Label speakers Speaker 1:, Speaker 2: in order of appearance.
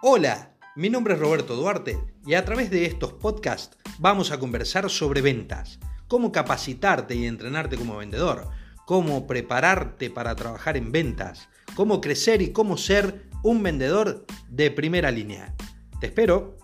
Speaker 1: Hola, mi nombre es Roberto Duarte y a través de estos podcasts vamos a conversar sobre ventas, cómo capacitarte y entrenarte como vendedor, cómo prepararte para trabajar en ventas, cómo crecer y cómo ser un vendedor de primera línea. Te espero